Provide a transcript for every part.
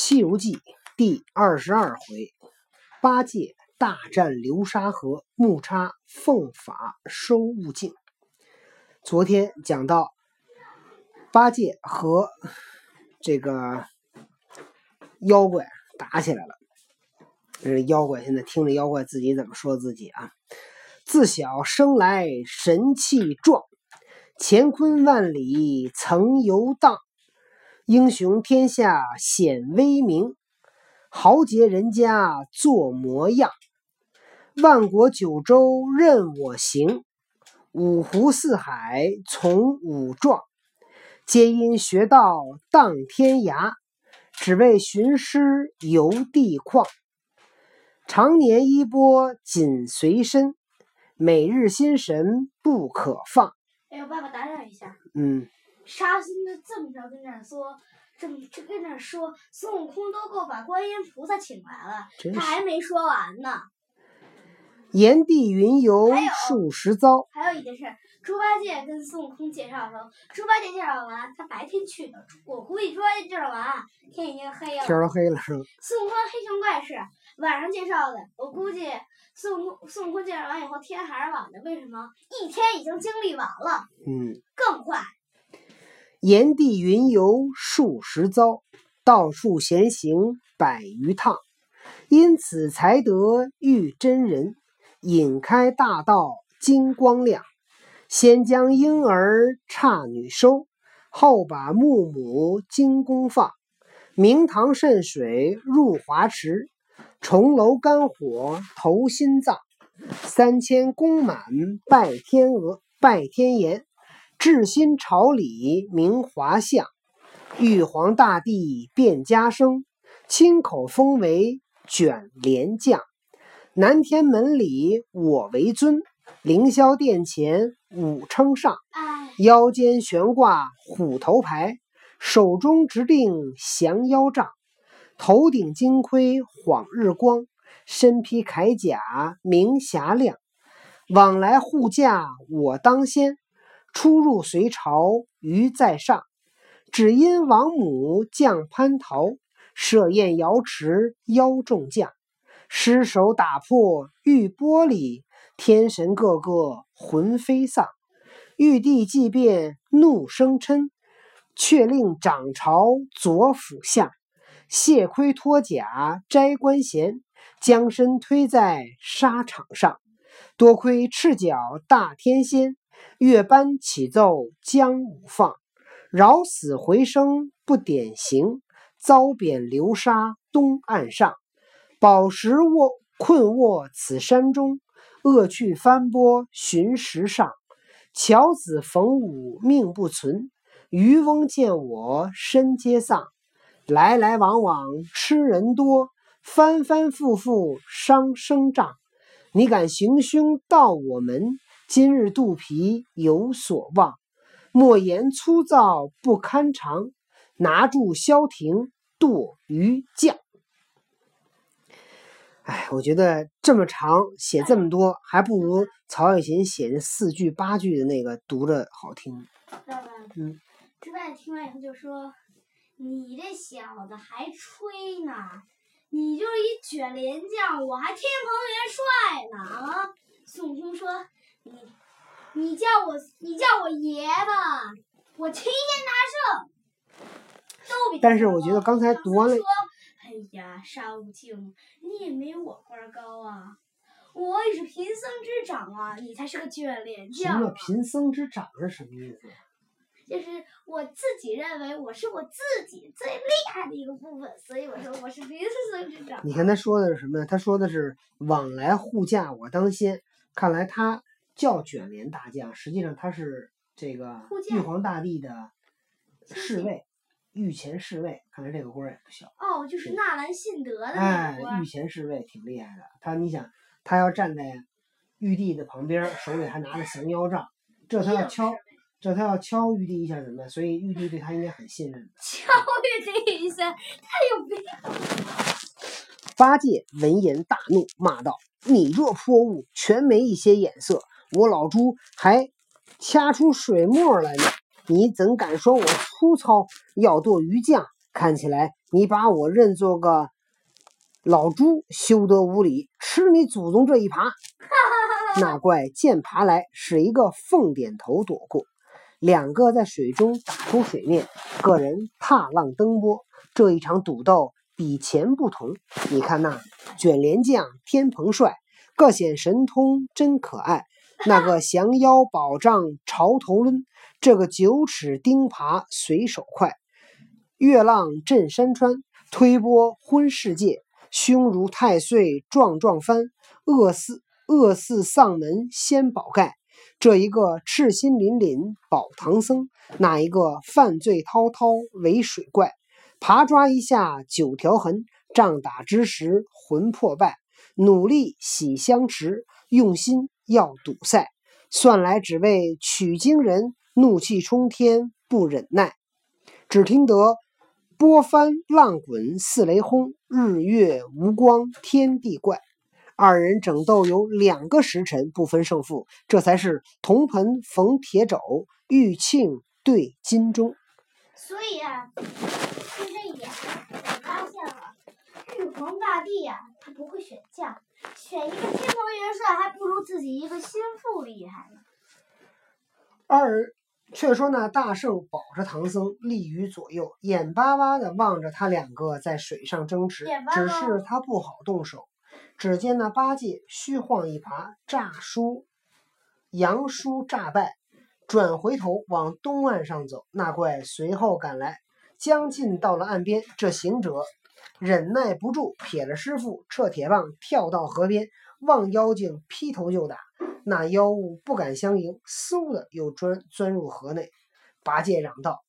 西游记》第二十二回，八戒大战流沙河，木叉奉法收悟净。昨天讲到八戒和这个妖怪打起来了。这妖怪现在听着妖怪自己怎么说自己啊？自小生来神气壮，乾坤万里曾游荡。英雄天下显威名，豪杰人家做模样。万国九州任我行，五湖四海从武壮。皆因学道荡天涯，只为寻师游地旷。常年衣钵紧随身，每日心神不可放。哎，我爸爸打扰一下。嗯。沙僧就这么着跟那儿说，这么就跟那儿说，孙悟空都够把观音菩萨请来了，他还没说完呢。炎帝云游数十遭。还有一件事，猪八戒跟孙悟空介绍的时候，猪八戒介绍完，他白天去的，我估计猪八戒介绍完，天已经黑了。天都黑了是吧？孙悟空黑熊怪是晚上介绍的，我估计孙悟空孙悟空介绍完以后，天还是晚的，为什么？一天已经经历完了。嗯。更快。炎帝云游数十遭，到处闲行百余趟，因此才得遇真人，引开大道金光亮。先将婴儿刹女收，后把木母金宫放。明堂渗水入华池，重楼肝火投心脏。三千宫满拜天鹅，拜天颜。至心朝礼明华相，玉皇大帝变家生，亲口封为卷帘将。南天门里我为尊，凌霄殿前武称上。腰间悬挂虎头牌，手中执定降妖杖。头顶金盔晃日光，身披铠甲明霞亮。往来护驾我当先。出入隋朝于在上，只因王母降蟠桃，设宴瑶池邀众将，失手打破玉玻璃，天神个个魂飞丧。玉帝即便怒声嗔，却令掌朝左辅相，卸盔脱甲摘官衔，将身推在沙场上。多亏赤脚大天仙。月班起奏将午放，饶死回生不典刑，遭贬流沙东岸上。宝石卧困卧此山中，恶趣翻波寻石上。樵子逢武命不存，渔翁见我身皆丧。来来往往吃人多，翻翻复复伤生障。你敢行凶到我门？今日肚皮有所望，莫言粗糙不堪尝。拿住萧亭剁鱼酱。哎，我觉得这么长写这么多，还不如曹雪芹写的四句八句的那个读着好听。嗯。之外听完以后就说：“你这小子还吹呢？你就是一卷帘将，我还天蓬元帅呢啊！”孙悟空说。你你叫我你叫我爷吧，我齐天大圣都比。但是我觉得刚才读完了。哎呀，沙悟净，你也没我官高啊！我也是贫僧之长啊，你才是个卷帘将。什么贫僧之长是什么意思？就是我自己认为我是我自己最厉害的一个部分，所以我说我是贫僧之长。你看他说的是什么呀？他说的是往来护驾我当先，看来他。叫卷帘大将，实际上他是这个玉皇大帝的侍卫，御前侍卫。看来这个官也不小。哦，就是纳兰性德的哎，御前侍卫挺厉害的。他，你想，他要站在玉帝的旁边，手里还拿着降妖杖，这他要敲，这他要敲玉帝一下怎么办？所以玉帝对他应该很信任。敲玉帝一下，他有病。八戒闻言大怒，骂道：“你这泼物，全没一些眼色！”我老猪还掐出水沫来呢，你怎敢说我粗糙？要做鱼酱，看起来你把我认作个老猪，休得无礼，吃你祖宗这一耙！那怪见爬来，使一个凤点头躲过，两个在水中打出水面，个人踏浪登波。这一场赌斗比前不同，你看那卷帘将天蓬帅，各显神通真可爱；那个降妖宝杖朝头抡，这个九齿钉耙随手快。月浪震山川，推波昏世界，胸如太岁壮壮翻，恶似。恶似丧门掀宝盖，这一个赤心凛凛保唐僧，那一个犯罪滔滔为水怪？爬抓一下九条痕，仗打之时魂魄败。努力喜相持，用心要堵塞，算来只为取经人，怒气冲天不忍耐。只听得波翻浪滚似雷轰，日月无光天地怪。二人整斗有两个时辰，不分胜负，这才是铜盆逢铁肘，玉磬对金钟。所以啊，就这一点，我发现了，玉皇大帝呀，他不会选将，选一个天蓬元帅，还不如自己一个心腹厉害呢。二却说那大圣保着唐僧立于左右，眼巴巴的望着他两个在水上争执，只是他不好动手。只见那八戒虚晃一耙，诈输杨叔诈败，转回头往东岸上走。那怪随后赶来，将近到了岸边，这行者忍耐不住，撇了师傅，撤铁棒，跳到河边，望妖精劈头就打。那妖物不敢相迎，嗖的又钻钻入河内。八戒嚷道：“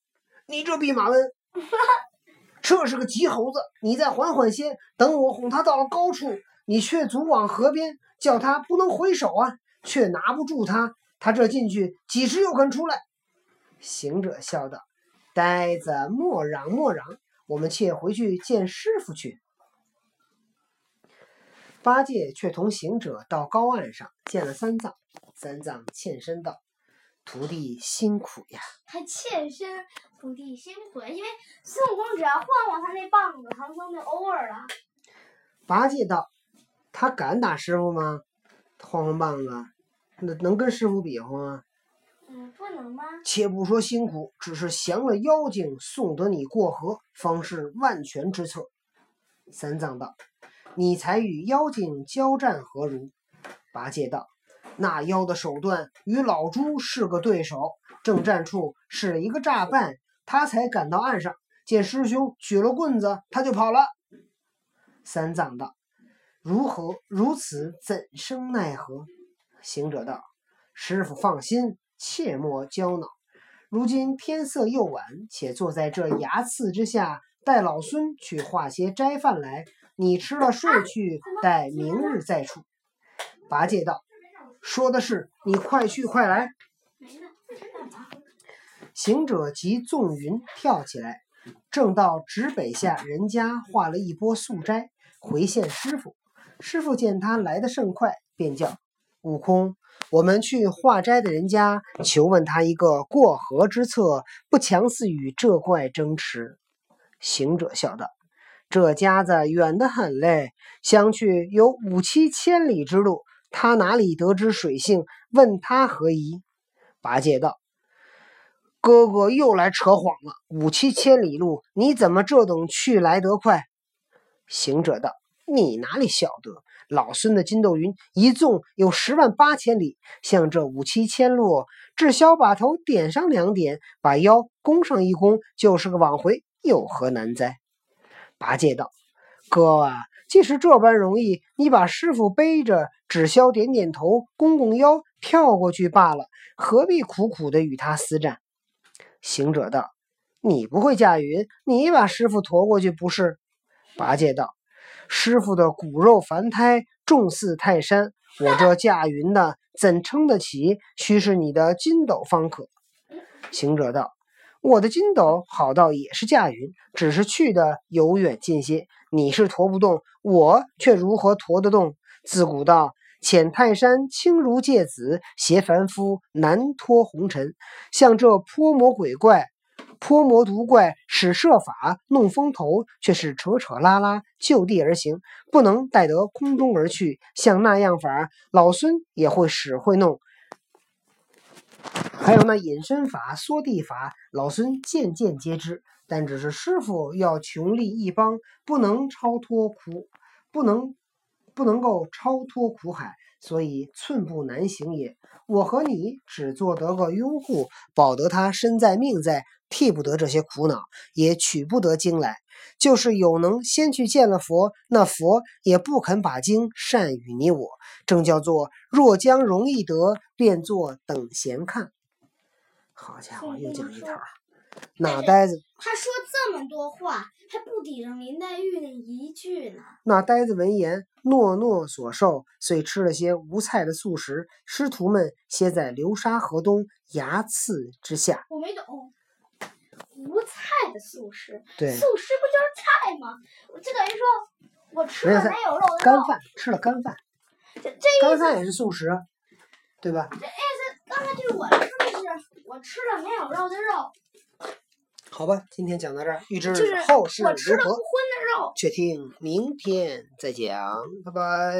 你这弼马温，这是个急猴子！你再缓缓些，等我哄他到了高处。”你却足往河边，叫他不能回首啊！却拿不住他，他这进去几时又肯出来？行者笑道：“呆子，莫嚷莫嚷，我们且回去见师傅去。”八戒却同行者到高岸上见了三藏，三藏欠身道：“徒弟辛苦呀！”还欠身，徒弟辛苦呀！因为孙悟空只要晃晃他那棒子，唐僧就 over 了。八戒道。他敢打师傅吗？晃晃棒子，那能跟师傅比划吗？不能吗？且不说辛苦，只是降了妖精，送得你过河，方是万全之策。三藏道：“你才与妖精交战何如？”八戒道：“那妖的手段与老猪是个对手，正战处使了一个诈败，他才赶到岸上，见师兄举了棍子，他就跑了。”三藏道。如何如此？怎生奈何？行者道：“师傅放心，切莫焦恼。如今天色又晚，且坐在这崖刺之下，待老孙去化些斋饭来。你吃了睡去，待明日再处。”八戒道：“说的是，你快去快来。”行者即纵云跳起来，正到直北下人家化了一波素斋，回献师傅。师傅见他来得甚快，便叫悟空：“我们去化斋的人家求问他一个过河之策，不强似与这怪争持。”行者笑道：“这家子远得很嘞，相去有五七千里之路，他哪里得知水性？问他何疑？”八戒道：“哥哥又来扯谎了，五七千里路，你怎么这等去来得快？”行者道。你哪里晓得？老孙的筋斗云一纵有十万八千里，向这五七千路，只消把头点上两点，把腰弓上一弓，就是个往回，有何难哉？八戒道：“哥啊，既是这般容易，你把师傅背着，只消点点头，弓弓腰，跳过去罢了，何必苦苦的与他厮战？”行者道：“你不会驾云，你把师傅驮过去不是？”八戒道。师傅的骨肉凡胎重似泰山，我这驾云的怎撑得起？须是你的筋斗方可。行者道：“我的筋斗好到也是驾云，只是去的由远近些。你是驮不动，我却如何驮得动？自古道，遣泰山轻如芥子，携凡夫难脱红尘。像这泼魔鬼怪，泼魔毒怪使设法弄风头，却是扯扯拉拉就地而行，不能带得空中而去。像那样法，老孙也会使会弄。还有那隐身法、缩地法，老孙件件皆知。但只是师傅要穷力一帮，不能超脱苦，不能不能够超脱苦海，所以寸步难行也。我和你只做得个拥护，保得他身在命在，替不得这些苦恼，也取不得经来。就是有能先去见了佛，那佛也不肯把经善与你我。正叫做若将容易得，便作等闲看。好家伙，又讲一套。那呆子，他说这么多话，还不抵上林黛玉那一句呢。那呆子闻言，诺诺所受，遂吃了些无菜的素食。师徒们歇在流沙河东崖刺之下。我没懂，无菜的素食，对，素食不就是菜吗？就等于说我吃了没有肉的干饭，吃了干饭。这这干饭也是素食，对吧？这意思刚才就是我吃的是我吃了没有肉的肉。好吧，今天讲到这儿，预知后事如何，荤的肉。却听明天再讲。拜拜。